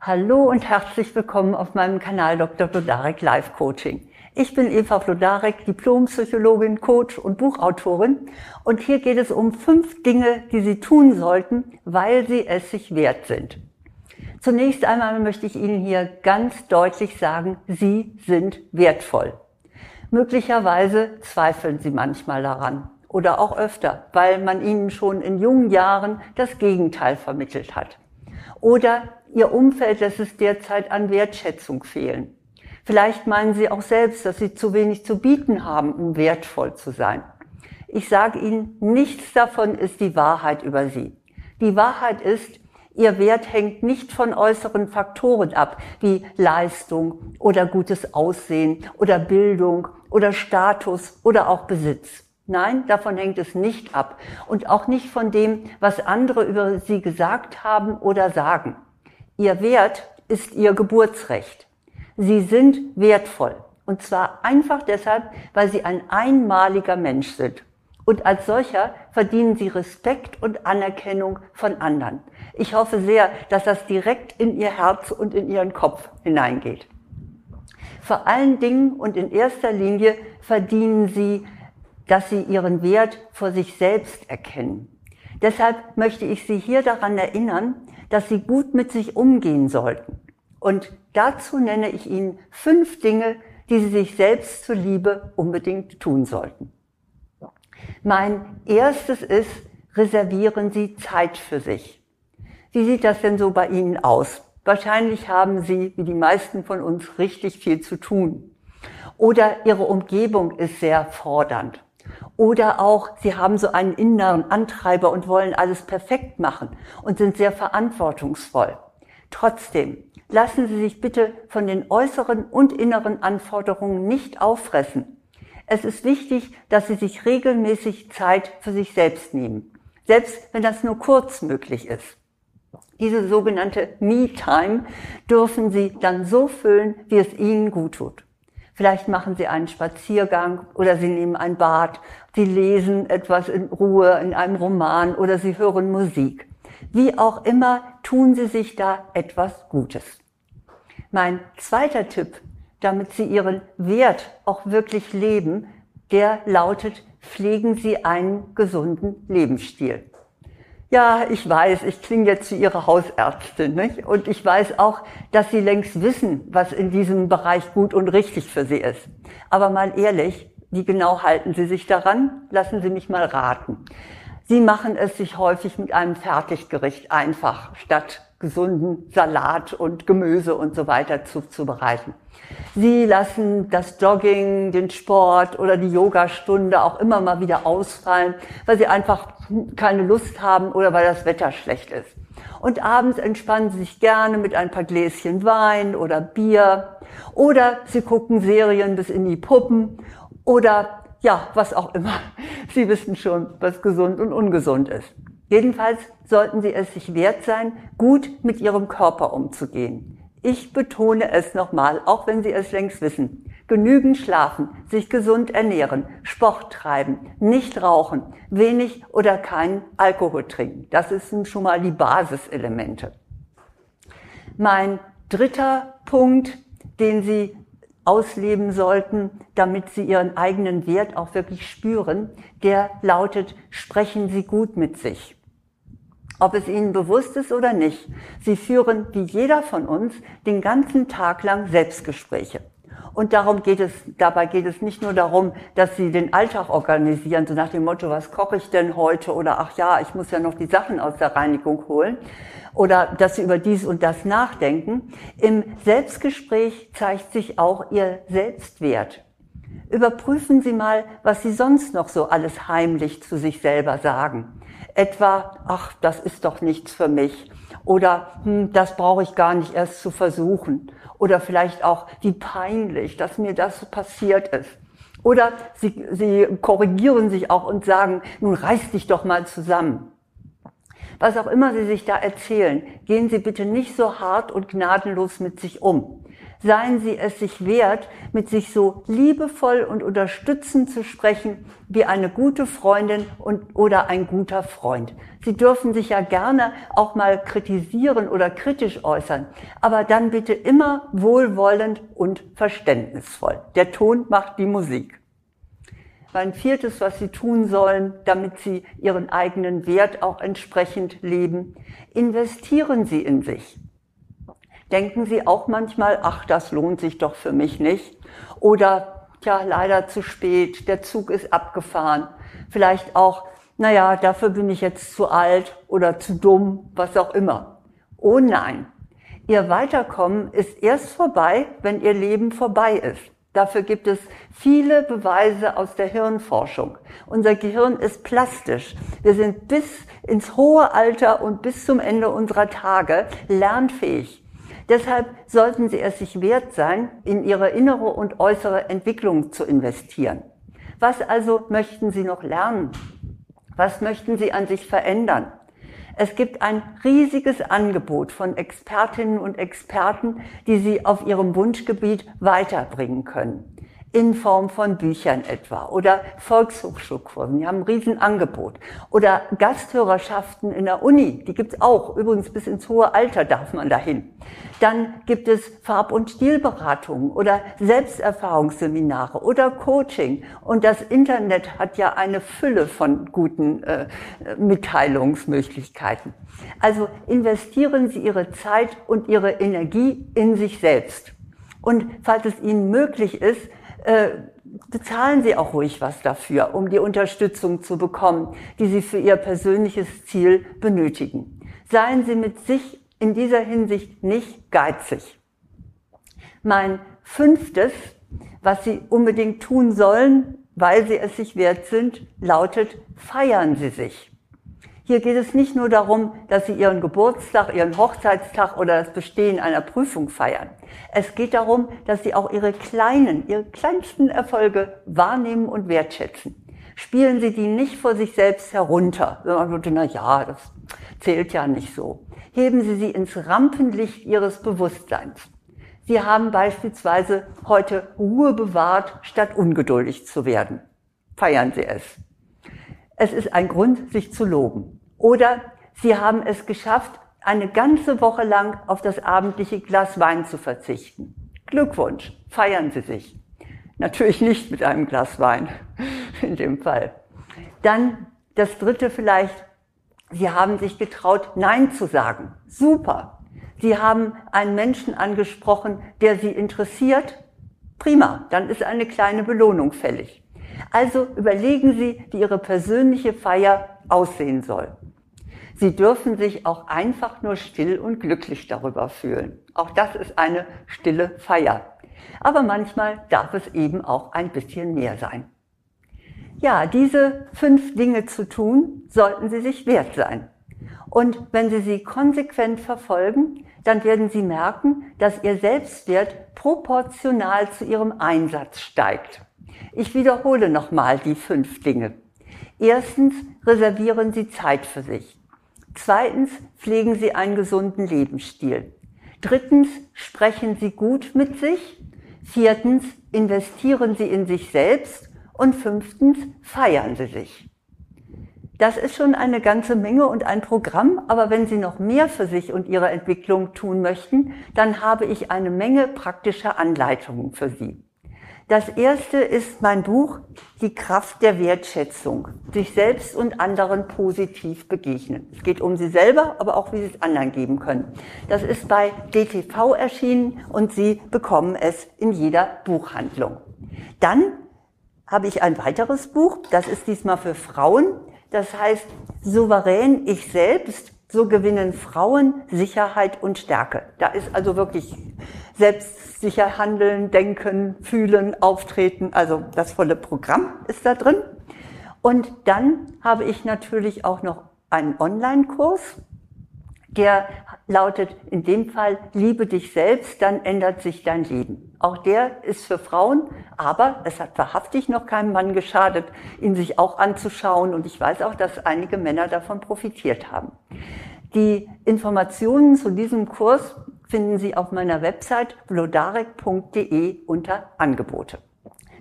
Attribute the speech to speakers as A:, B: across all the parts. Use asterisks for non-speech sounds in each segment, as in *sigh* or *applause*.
A: Hallo und herzlich willkommen auf meinem Kanal Dr. Flodarek Live Coaching. Ich bin Eva Flodarek, Diplompsychologin, Coach und Buchautorin und hier geht es um fünf Dinge, die Sie tun sollten, weil sie es sich wert sind. Zunächst einmal möchte ich Ihnen hier ganz deutlich sagen, Sie sind wertvoll. Möglicherweise zweifeln Sie manchmal daran oder auch öfter, weil man Ihnen schon in jungen Jahren das Gegenteil vermittelt hat. Oder Ihr Umfeld lässt es derzeit an Wertschätzung fehlen. Vielleicht meinen Sie auch selbst, dass Sie zu wenig zu bieten haben, um wertvoll zu sein. Ich sage Ihnen, nichts davon ist die Wahrheit über Sie. Die Wahrheit ist, Ihr Wert hängt nicht von äußeren Faktoren ab, wie Leistung oder gutes Aussehen oder Bildung oder Status oder auch Besitz. Nein, davon hängt es nicht ab und auch nicht von dem, was andere über Sie gesagt haben oder sagen. Ihr Wert ist Ihr Geburtsrecht. Sie sind wertvoll. Und zwar einfach deshalb, weil Sie ein einmaliger Mensch sind. Und als solcher verdienen Sie Respekt und Anerkennung von anderen. Ich hoffe sehr, dass das direkt in Ihr Herz und in Ihren Kopf hineingeht. Vor allen Dingen und in erster Linie verdienen Sie, dass Sie Ihren Wert vor sich selbst erkennen. Deshalb möchte ich Sie hier daran erinnern, dass Sie gut mit sich umgehen sollten. Und dazu nenne ich Ihnen fünf Dinge, die Sie sich selbst zuliebe unbedingt tun sollten. Mein erstes ist, reservieren Sie Zeit für sich. Wie sieht das denn so bei Ihnen aus? Wahrscheinlich haben Sie, wie die meisten von uns, richtig viel zu tun. Oder Ihre Umgebung ist sehr fordernd. Oder auch, sie haben so einen inneren Antreiber und wollen alles perfekt machen und sind sehr verantwortungsvoll. Trotzdem, lassen Sie sich bitte von den äußeren und inneren Anforderungen nicht auffressen. Es ist wichtig, dass Sie sich regelmäßig Zeit für sich selbst nehmen, selbst wenn das nur kurz möglich ist. Diese sogenannte Me-Time dürfen Sie dann so füllen, wie es Ihnen gut tut. Vielleicht machen Sie einen Spaziergang oder Sie nehmen ein Bad. Sie lesen etwas in Ruhe in einem Roman oder Sie hören Musik. Wie auch immer, tun Sie sich da etwas Gutes. Mein zweiter Tipp, damit Sie Ihren Wert auch wirklich leben, der lautet, pflegen Sie einen gesunden Lebensstil. Ja, ich weiß, ich klinge jetzt wie Ihre Hausärztin. Nicht? Und ich weiß auch, dass Sie längst wissen, was in diesem Bereich gut und richtig für Sie ist. Aber mal ehrlich, wie genau halten Sie sich daran? Lassen Sie mich mal raten. Sie machen es sich häufig mit einem Fertiggericht einfach, statt gesunden Salat und Gemüse und so weiter zuzubereiten. Sie lassen das Jogging, den Sport oder die Yogastunde auch immer mal wieder ausfallen, weil sie einfach keine Lust haben oder weil das Wetter schlecht ist. Und abends entspannen sie sich gerne mit ein paar Gläschen Wein oder Bier oder sie gucken Serien bis in die Puppen oder ja, was auch immer. *laughs* Sie wissen schon, was gesund und ungesund ist. Jedenfalls sollten Sie es sich wert sein, gut mit Ihrem Körper umzugehen. Ich betone es nochmal, auch wenn Sie es längst wissen. Genügend schlafen, sich gesund ernähren, Sport treiben, nicht rauchen, wenig oder kein Alkohol trinken. Das sind schon mal die Basiselemente. Mein dritter Punkt, den Sie ausleben sollten, damit Sie Ihren eigenen Wert auch wirklich spüren, der lautet, sprechen Sie gut mit sich ob es ihnen bewusst ist oder nicht. Sie führen, wie jeder von uns, den ganzen Tag lang Selbstgespräche. Und darum geht es, dabei geht es nicht nur darum, dass sie den Alltag organisieren, so nach dem Motto, was koche ich denn heute? Oder ach ja, ich muss ja noch die Sachen aus der Reinigung holen. Oder dass sie über dies und das nachdenken. Im Selbstgespräch zeigt sich auch ihr Selbstwert. Überprüfen Sie mal, was Sie sonst noch so alles heimlich zu sich selber sagen etwa, ach, das ist doch nichts für mich oder hm, das brauche ich gar nicht erst zu versuchen oder vielleicht auch, wie peinlich, dass mir das passiert ist. Oder sie, sie korrigieren sich auch und sagen, nun reiß dich doch mal zusammen. Was auch immer Sie sich da erzählen, gehen Sie bitte nicht so hart und gnadenlos mit sich um. seien Sie es sich wert, mit sich so liebevoll und unterstützend zu sprechen wie eine gute Freundin und, oder ein guter Freund. Sie dürfen sich ja gerne auch mal kritisieren oder kritisch äußern, aber dann bitte immer wohlwollend und verständnisvoll. Der Ton macht die Musik. Ein viertes, was Sie tun sollen, damit Sie Ihren eigenen Wert auch entsprechend leben, investieren Sie in sich denken Sie auch manchmal, ach, das lohnt sich doch für mich nicht. Oder, tja, leider zu spät, der Zug ist abgefahren. Vielleicht auch, naja, dafür bin ich jetzt zu alt oder zu dumm, was auch immer. Oh nein. Ihr Weiterkommen ist erst vorbei, wenn Ihr Leben vorbei ist. Dafür gibt es viele Beweise aus der Hirnforschung. Unser Gehirn ist plastisch. Wir sind bis ins hohe Alter und bis zum Ende unserer Tage lernfähig. Deshalb sollten Sie es sich wert sein, in Ihre innere und äußere Entwicklung zu investieren. Was also möchten Sie noch lernen? Was möchten Sie an sich verändern? Es gibt ein riesiges Angebot von Expertinnen und Experten, die Sie auf Ihrem Wunschgebiet weiterbringen können in Form von Büchern etwa oder Volkshochschulkursen, die haben ein Riesenangebot. Oder Gasthörerschaften in der Uni, die gibt's auch. Übrigens bis ins hohe Alter darf man dahin. Dann gibt es Farb- und Stilberatungen oder Selbsterfahrungsseminare oder Coaching. Und das Internet hat ja eine Fülle von guten äh, Mitteilungsmöglichkeiten. Also investieren Sie Ihre Zeit und Ihre Energie in sich selbst. Und falls es Ihnen möglich ist, äh, bezahlen Sie auch ruhig was dafür, um die Unterstützung zu bekommen, die Sie für Ihr persönliches Ziel benötigen. Seien Sie mit sich in dieser Hinsicht nicht geizig. Mein fünftes, was Sie unbedingt tun sollen, weil Sie es sich wert sind, lautet, feiern Sie sich. Hier geht es nicht nur darum, dass Sie Ihren Geburtstag, Ihren Hochzeitstag oder das Bestehen einer Prüfung feiern. Es geht darum, dass Sie auch Ihre kleinen, Ihre kleinsten Erfolge wahrnehmen und wertschätzen. Spielen Sie die nicht vor sich selbst herunter. Wenn man würde, na ja, das zählt ja nicht so. Heben Sie sie ins Rampenlicht Ihres Bewusstseins. Sie haben beispielsweise heute Ruhe bewahrt, statt ungeduldig zu werden. Feiern Sie es. Es ist ein Grund, sich zu loben. Oder Sie haben es geschafft, eine ganze Woche lang auf das abendliche Glas Wein zu verzichten. Glückwunsch, feiern Sie sich. Natürlich nicht mit einem Glas Wein *laughs* in dem Fall. Dann das dritte vielleicht, Sie haben sich getraut, Nein zu sagen. Super. Sie haben einen Menschen angesprochen, der Sie interessiert. Prima, dann ist eine kleine Belohnung fällig. Also überlegen Sie, wie Ihre persönliche Feier aussehen soll. Sie dürfen sich auch einfach nur still und glücklich darüber fühlen. Auch das ist eine stille Feier. Aber manchmal darf es eben auch ein bisschen mehr sein. Ja, diese fünf Dinge zu tun, sollten Sie sich wert sein. Und wenn Sie sie konsequent verfolgen, dann werden Sie merken, dass Ihr Selbstwert proportional zu Ihrem Einsatz steigt. Ich wiederhole nochmal die fünf Dinge. Erstens reservieren Sie Zeit für sich. Zweitens pflegen Sie einen gesunden Lebensstil. Drittens sprechen Sie gut mit sich. Viertens investieren Sie in sich selbst. Und fünftens feiern Sie sich. Das ist schon eine ganze Menge und ein Programm, aber wenn Sie noch mehr für sich und Ihre Entwicklung tun möchten, dann habe ich eine Menge praktischer Anleitungen für Sie. Das erste ist mein Buch Die Kraft der Wertschätzung. Sich selbst und anderen positiv begegnen. Es geht um Sie selber, aber auch wie Sie es anderen geben können. Das ist bei DTV erschienen und Sie bekommen es in jeder Buchhandlung. Dann habe ich ein weiteres Buch. Das ist diesmal für Frauen. Das heißt Souverän ich selbst. So gewinnen Frauen Sicherheit und Stärke. Da ist also wirklich selbstsicher handeln, denken, fühlen, auftreten. Also das volle Programm ist da drin. Und dann habe ich natürlich auch noch einen Online-Kurs, der lautet in dem Fall, liebe dich selbst, dann ändert sich dein Leben. Auch der ist für Frauen, aber es hat wahrhaftig noch keinem Mann geschadet, ihn sich auch anzuschauen. Und ich weiß auch, dass einige Männer davon profitiert haben. Die Informationen zu diesem Kurs finden Sie auf meiner Website vlodarek.de unter Angebote.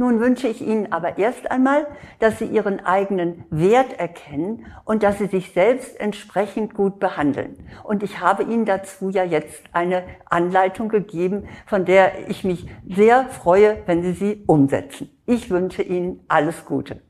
A: Nun wünsche ich Ihnen aber erst einmal, dass Sie Ihren eigenen Wert erkennen und dass Sie sich selbst entsprechend gut behandeln. Und ich habe Ihnen dazu ja jetzt eine Anleitung gegeben, von der ich mich sehr freue, wenn Sie sie umsetzen. Ich wünsche Ihnen alles Gute.